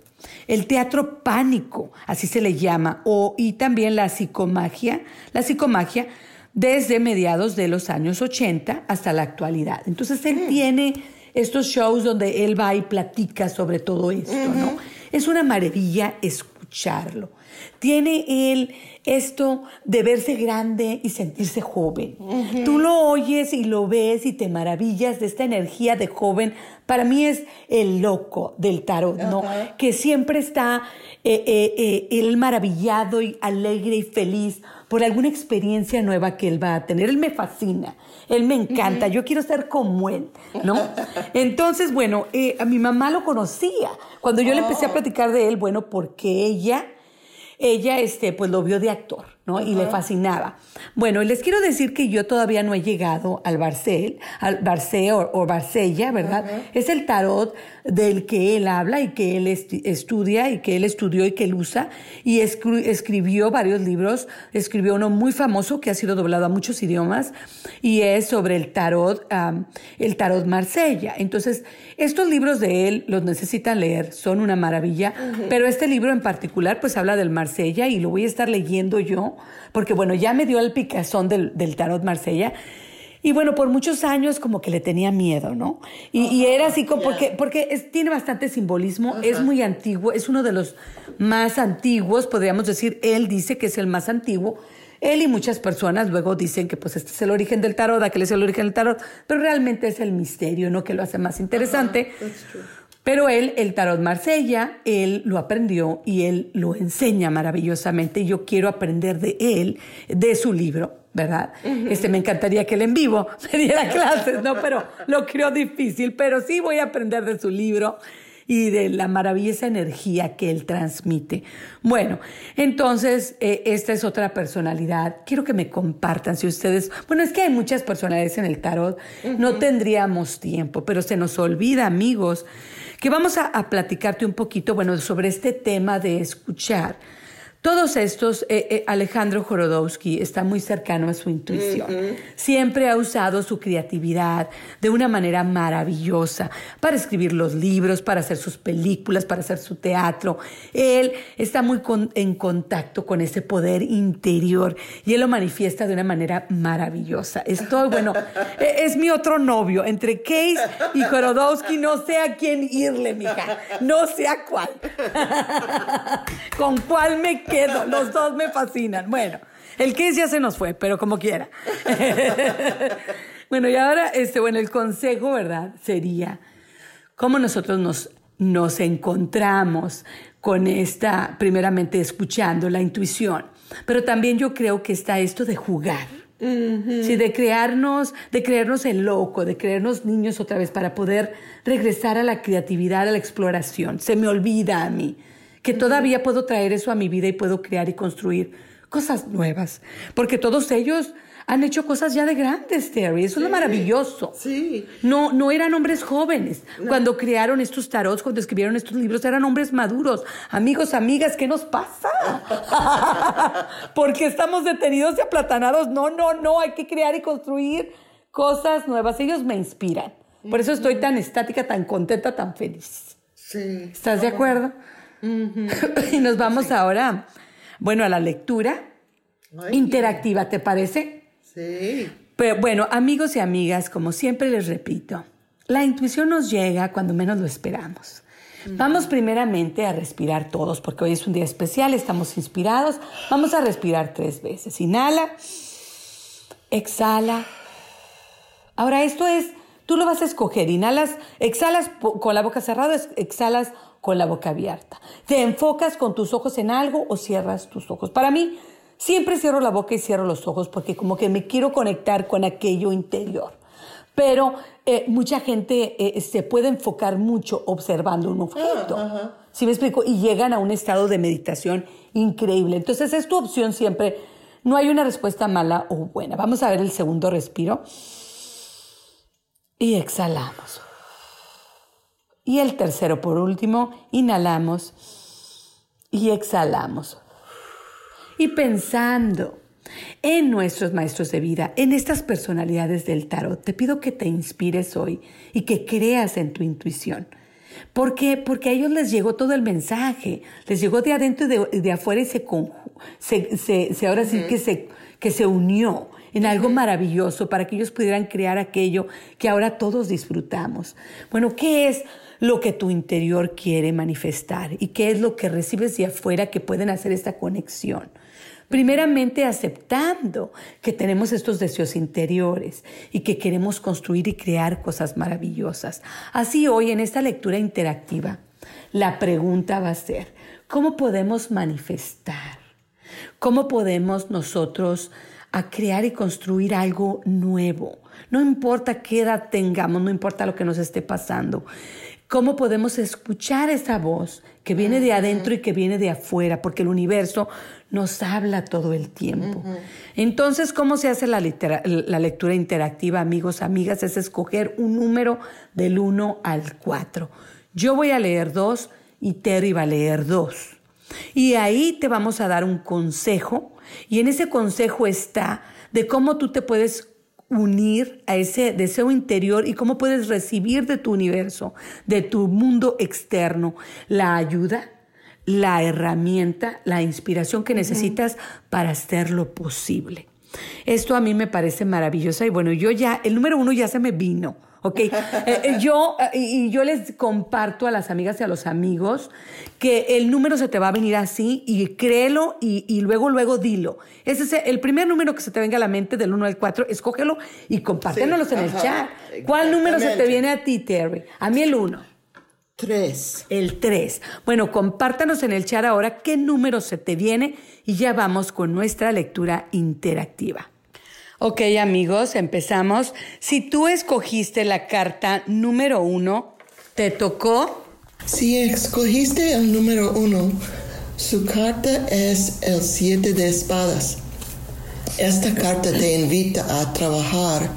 El teatro pánico, así se le llama, o, y también la psicomagia, la psicomagia desde mediados de los años 80 hasta la actualidad. Entonces él tiene estos shows donde él va y platica sobre todo esto, ¿no? Es una maravilla escucharlo. Tiene él esto de verse grande y sentirse joven. Tú lo oyes y lo ves y te maravillas de esta energía de joven. Para mí es el loco del tarot, ¿no? Que siempre está eh, eh, eh, él maravillado y alegre y feliz por alguna experiencia nueva que él va a tener. Él me fascina, él me encanta, yo quiero ser como él, ¿no? Entonces, bueno, a mi mamá lo conocía. Cuando yo le empecé a platicar de él, bueno, porque ella ella este, pues lo vio de actor, ¿no? Y le fascinaba. Bueno, les quiero decir que yo todavía no he llegado al Barcel, al Barcé o, o Barcella, ¿verdad? Es el tarot del que él habla y que él estudia y que él estudió y que él usa y escribió varios libros. Escribió uno muy famoso que ha sido doblado a muchos idiomas y es sobre el tarot, el tarot Marsella. Entonces, estos libros de él los necesitan leer, son una maravilla, pero este libro en particular pues habla del Marsella y lo voy a estar leyendo yo porque bueno, ya me dio el picazón del, del tarot Marsella y bueno, por muchos años como que le tenía miedo, ¿no? Y, era así como, porque, porque tiene bastante simbolismo, es muy antiguo, es uno de los más antiguos, podríamos decir, él dice que es el más antiguo. Él y muchas personas luego dicen que pues este es el origen del tarot, aquel es el origen del tarot, pero realmente es el misterio, ¿no? Que lo hace más interesante. Pero él, el tarot Marsella, él lo aprendió y él lo enseña maravillosamente. Yo quiero aprender de él, de su libro. ¿verdad? Este, me encantaría que él en vivo me diera clases, ¿no? Pero lo creo difícil, pero sí voy a aprender de su libro y de la maravillosa energía que él transmite. Bueno, entonces, eh, esta es otra personalidad. Quiero que me compartan si ustedes, bueno, es que hay muchas personalidades en el tarot, no tendríamos tiempo, pero se nos olvida, amigos, que vamos a, platicarte un poquito, bueno, sobre este tema de escuchar todos estos, eh, eh, Alejandro Jorodowski está muy cercano a su intuición. Siempre ha usado su creatividad de una manera maravillosa para escribir los libros, para hacer sus películas, para hacer su teatro. Él está muy en contacto con ese poder interior y él lo manifiesta de una manera maravillosa. Estoy, bueno, e, es mi otro novio. Entre Case y Jorodowski no sé a quién irle, mija. No sé a cuál. ¿Con cuál me Los dos me fascinan. Bueno, el Kiss ya se nos fue, pero como quiera. bueno, y ahora, este, bueno, el consejo, ¿verdad? Sería cómo nosotros nos, nos encontramos con esta, primeramente escuchando la intuición, pero también yo creo que está esto de jugar. Sí, de crearnos, de creernos el loco, de creernos niños otra vez para poder regresar a la creatividad, a la exploración. Se me olvida a mí que todavía puedo traer eso a mi vida y puedo crear y construir cosas nuevas. Porque todos ellos han hecho cosas ya de grandes, Terry. Eso es lo maravilloso. Sí. No, no eran hombres jóvenes. Cuando crearon estos tarots, cuando escribieron estos libros, eran hombres maduros. Amigos, amigas, ¿qué nos pasa? Porque estamos detenidos y aplatanados. No, no, no. Hay que crear y construir cosas nuevas. Ellos me inspiran. Por eso estoy tan estática, tan contenta, tan feliz. Sí. ¿Estás de acuerdo? y nos vamos ahora, bueno, a la lectura interactiva, ¿te parece? Sí. Pero bueno, amigos y amigas, como siempre les repito, la intuición nos llega cuando menos lo esperamos. Vamos primeramente a respirar todos, porque hoy es un día especial, estamos inspirados. Vamos a respirar tres veces. Inhala, exhala. Ahora esto es, tú lo vas a escoger. Inhalas, exhalas con la boca cerrada, exhalas con la boca abierta. Te enfocas con tus ojos en algo o cierras tus ojos. Para mí, siempre cierro la boca y cierro los ojos porque como que me quiero conectar con aquello interior. Pero eh, mucha gente eh, se puede enfocar mucho observando un objeto. ¿Sí me explico? Y llegan a un estado de meditación increíble. Entonces es tu opción siempre. No hay una respuesta mala o buena. Vamos a ver el segundo respiro. Y exhalamos. Y el tercero, por último, inhalamos y exhalamos. Y pensando en nuestros maestros de vida, en estas personalidades del tarot, te pido que te inspires hoy y que creas en tu intuición. ¿Por qué? Porque a ellos les llegó todo el mensaje, les llegó de adentro y de, afuera y se, se, se, ahora sí que se, que se unió en algo maravilloso para que ellos pudieran crear aquello que ahora todos disfrutamos. Bueno, ¿qué es lo que tu interior quiere manifestar y qué es lo que recibes de afuera que pueden hacer esta conexión? Primeramente aceptando que tenemos estos deseos interiores y que queremos construir y crear cosas maravillosas. Así hoy en esta lectura interactiva, la pregunta va a ser, ¿cómo podemos manifestar? ¿Cómo podemos nosotros a crear y construir algo nuevo? No importa qué edad tengamos, no importa lo que nos esté pasando. ¿Cómo podemos escuchar esa voz que viene de adentro y que viene de afuera? Porque el universo nos habla todo el tiempo. Entonces, ¿cómo se hace la, la, lectura interactiva, amigos, amigas? Es escoger un número del 1 al 4. Yo voy a leer dos y Terry va a leer dos. Y ahí te vamos a dar un consejo y en ese consejo está de cómo tú te puedes unir a ese deseo interior y cómo puedes recibir de tu universo, de tu mundo externo, la ayuda, la herramienta, la inspiración que necesitas para hacerlo posible. Esto a mí me parece maravilloso y bueno, yo ya, el número uno ya se me vino. ¿Ok? Eh, eh, yo, eh, y yo les comparto a las amigas y a los amigos que el número se te va a venir así y créelo y, luego, luego dilo. Ese es el primer número que se te venga a la mente del 1 al 4, escógelo y compártenos en el chat. ¿Cuál número se te viene a ti, Terry? A mí el 1. Tres. El 3. Bueno, compártanos en el chat ahora qué número se te viene y ya vamos con nuestra lectura interactiva. Ok, amigos, empezamos. Si tú escogiste la carta número uno, ¿te tocó? Si escogiste el número uno, su carta es el siete de espadas. Esta carta te invita a trabajar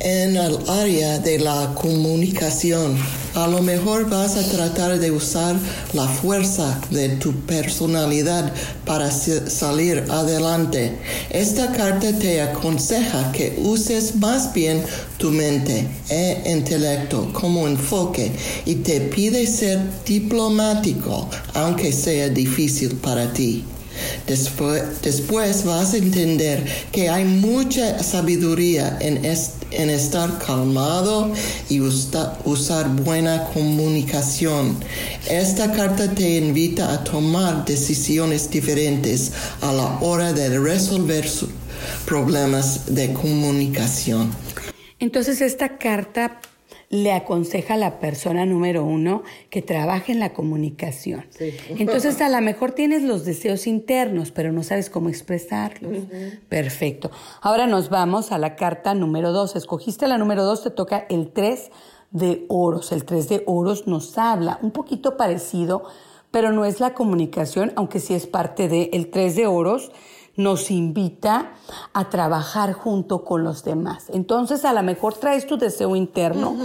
en el área de la comunicación. A lo mejor vas a tratar de usar la fuerza de tu personalidad para salir adelante. Esta carta te aconseja que uses más bien tu mente e intelecto como enfoque y te pide ser diplomático, aunque sea difícil para ti. Después, después vas a entender que hay mucha sabiduría en, en estar calmado y usar buena comunicación. Esta carta te invita a tomar decisiones diferentes a la hora de resolver problemas de comunicación. Entonces esta carta le aconseja a la persona número uno que trabaje en la comunicación. Entonces a lo mejor tienes los deseos internos, pero no sabes cómo expresarlos. Perfecto. Ahora nos vamos a la carta número dos. Escogiste la número dos, te toca el tres de oros. El tres de oros nos habla un poquito parecido, pero no es la comunicación, aunque sí es parte de el tres de oros nos invita a trabajar junto con los demás. Entonces, a lo mejor traes tu deseo interno,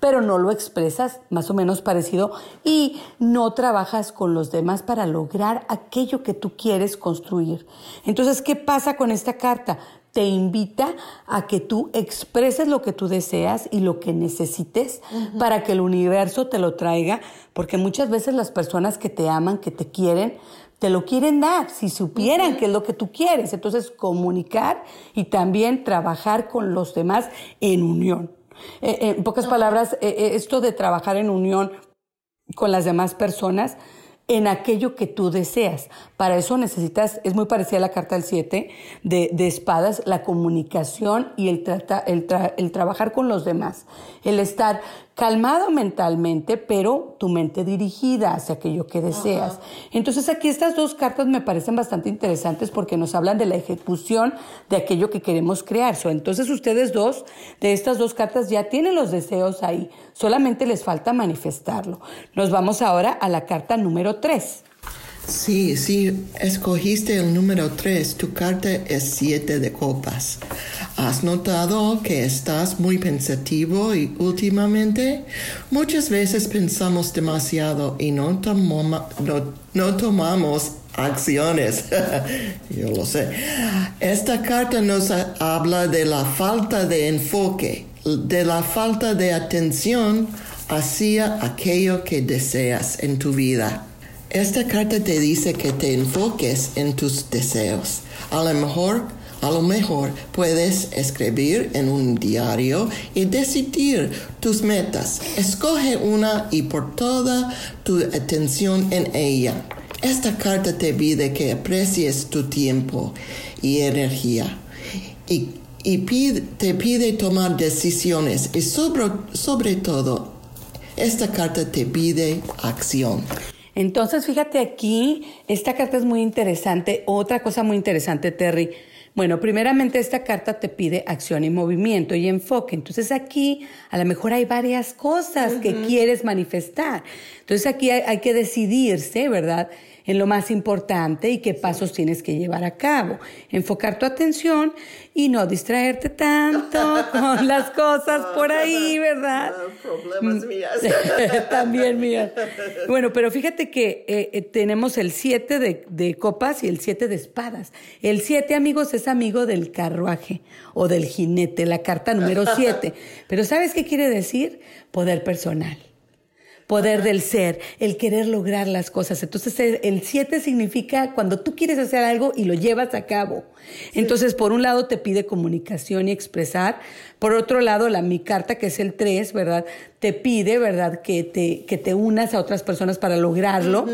pero no lo expresas, más o menos parecido, y no trabajas con los demás para lograr aquello que tú quieres construir. Entonces, ¿qué pasa con esta carta? te invita a que tú expreses lo que tú deseas y lo que necesites para que el universo te lo traiga, porque muchas veces las personas que te aman, que te quieren, te lo quieren dar, si supieran qué es lo que tú quieres. Entonces, comunicar y también trabajar con los demás en unión. Eh, en pocas palabras, eh, eh, esto de trabajar en unión con las demás personas en aquello que tú deseas. Para eso necesitas, es muy parecida a la carta del 7 de, de espadas, la comunicación y el, trata, el, tra- el trabajar con los demás. El estar calmado mentalmente, pero tu mente dirigida hacia aquello que deseas. Entonces aquí estas dos cartas me parecen bastante interesantes porque nos hablan de la ejecución de aquello que queremos crear. So, entonces ustedes dos, de estas dos cartas, ya tienen los deseos ahí. Solamente les falta manifestarlo. Nos vamos ahora a la carta número 3. Sí, sí, escogiste el número 3. Tu carta es 7 de copas. ¿Has notado que estás muy pensativo y últimamente muchas veces pensamos demasiado y no, no, no tomamos acciones? Yo lo sé. Esta carta nos ha- habla de la falta de enfoque, de la falta de atención hacia aquello que deseas en tu vida. Esta carta te dice que te enfoques en tus deseos. A lo mejor, a lo mejor puedes escribir en un diario y decidir tus metas. Escoge una y por toda tu atención en ella. Esta carta te pide que aprecies tu tiempo y energía y, y te pide tomar decisiones y sobre, sobre todo, esta carta te pide acción. Entonces, fíjate aquí, esta carta es muy interesante. Otra cosa muy interesante, Terry. Bueno, primeramente esta carta te pide acción y movimiento y enfoque. Entonces aquí a lo mejor hay varias cosas que quieres manifestar. Entonces aquí hay, hay que decidirse, ¿verdad? En lo más importante y qué pasos tienes que llevar a cabo. Enfocar tu atención y no distraerte tanto con las cosas por ahí, ¿verdad? Problemas mías. También mía. Bueno, pero fíjate que eh, eh, tenemos el 7 de, de copas y el 7 de espadas. El 7, amigos, es amigo del carruaje o del jinete, la carta número 7. Pero ¿sabes qué quiere decir? Poder personal. Poder del ser, el querer lograr las cosas. Entonces, el- el 7 significa cuando tú quieres hacer algo y lo llevas a cabo. Entonces, por un lado te pide comunicación y expresar. Por otro lado, la mi carta, que es el 3, ¿verdad? Te pide, ¿verdad? Que te, que te unas a otras personas para lograrlo.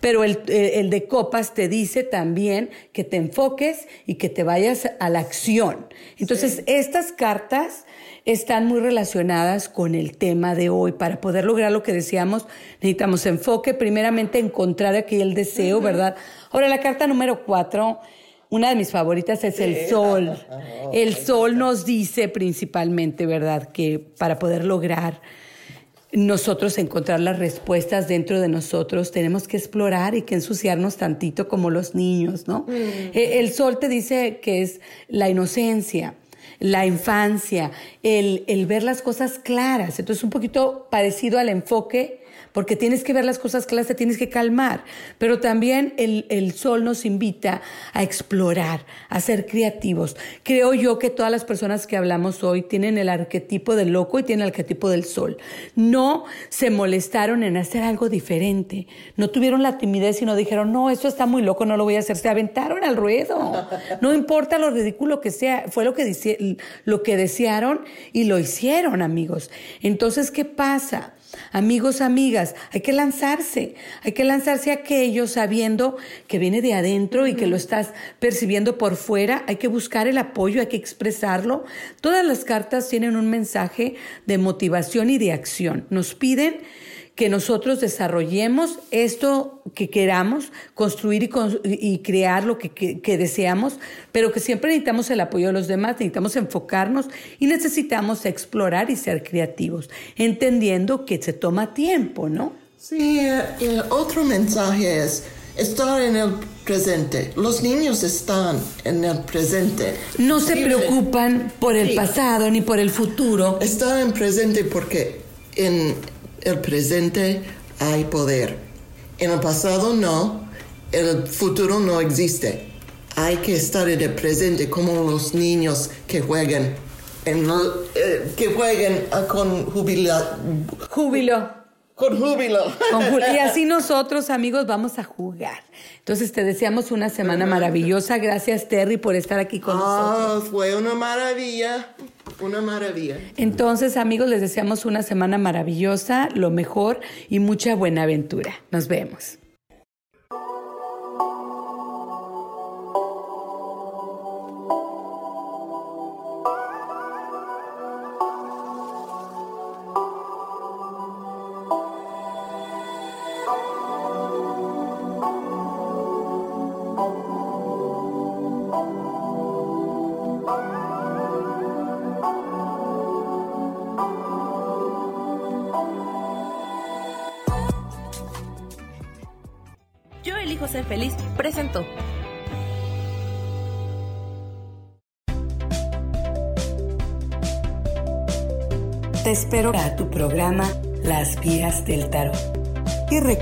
Pero el, eh, el de copas te dice también que te enfoques y que te vayas a la acción. Entonces, estas cartas están muy relacionadas con el tema de hoy. Para poder lograr lo que deseamos, necesitamos enfoque, primeramente encontrar aquí el deseo, ¿verdad? Ahora, la carta número cuatro, una de mis favoritas es el sol. El sol nos dice principalmente, ¿verdad?, que para poder lograr nosotros encontrar las respuestas dentro de nosotros, tenemos que explorar y que ensuciarnos tantito como los niños, ¿no? Eh, El sol te dice que es la inocencia, la infancia, el, el ver las cosas claras. Entonces, un poquito parecido al enfoque, porque tienes que ver las cosas claras, te tienes que calmar. Pero también el, el sol nos invita a explorar, a ser creativos. Creo yo que todas las personas que hablamos hoy tienen el arquetipo del loco y tienen el arquetipo del sol. No se molestaron en hacer algo diferente. No tuvieron la timidez y no dijeron, no, esto está muy loco, no lo voy a hacer. Se aventaron al ruedo. No importa lo ridículo que sea, fue lo que, lo que desearon y lo hicieron, amigos. Entonces, ¿qué pasa? Amigos, amigas, hay que lanzarse, hay que lanzarse a aquello sabiendo que viene de adentro y que lo estás percibiendo por fuera, hay que buscar el apoyo, hay que expresarlo. Todas las cartas tienen un mensaje de motivación y de acción. Nos piden que nosotros desarrollemos esto que queramos, construir y, y crear lo que, que- que deseamos, pero que siempre necesitamos el apoyo de los demás, necesitamos enfocarnos y necesitamos explorar y ser creativos, entendiendo que se toma tiempo, ¿no? Sí, eh, el otro mensaje es estar en el presente. Los niños están en el presente. No se preocupan por el Sí. pasado ni por el futuro. Están en presente porque en el presente hay poder. En el pasado no. El futuro no existe. Hay que estar en el presente como los niños que juegan. En, eh, que jueguen ah, con jubila, Júbilo. con júbilo. Con Y así nosotros, amigos, vamos a jugar. Entonces te deseamos una semana maravillosa. Gracias, Terry, por estar aquí con nosotros. Ah, fue una maravilla. Una maravilla. Entonces, amigos, les deseamos una semana maravillosa, lo mejor y mucha buena aventura. Nos vemos.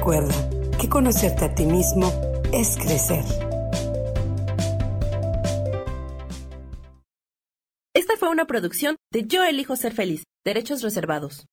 Recuerda que conocerte a ti mismo es crecer. Esta fue una producción de Yo elijo ser feliz, derechos reservados.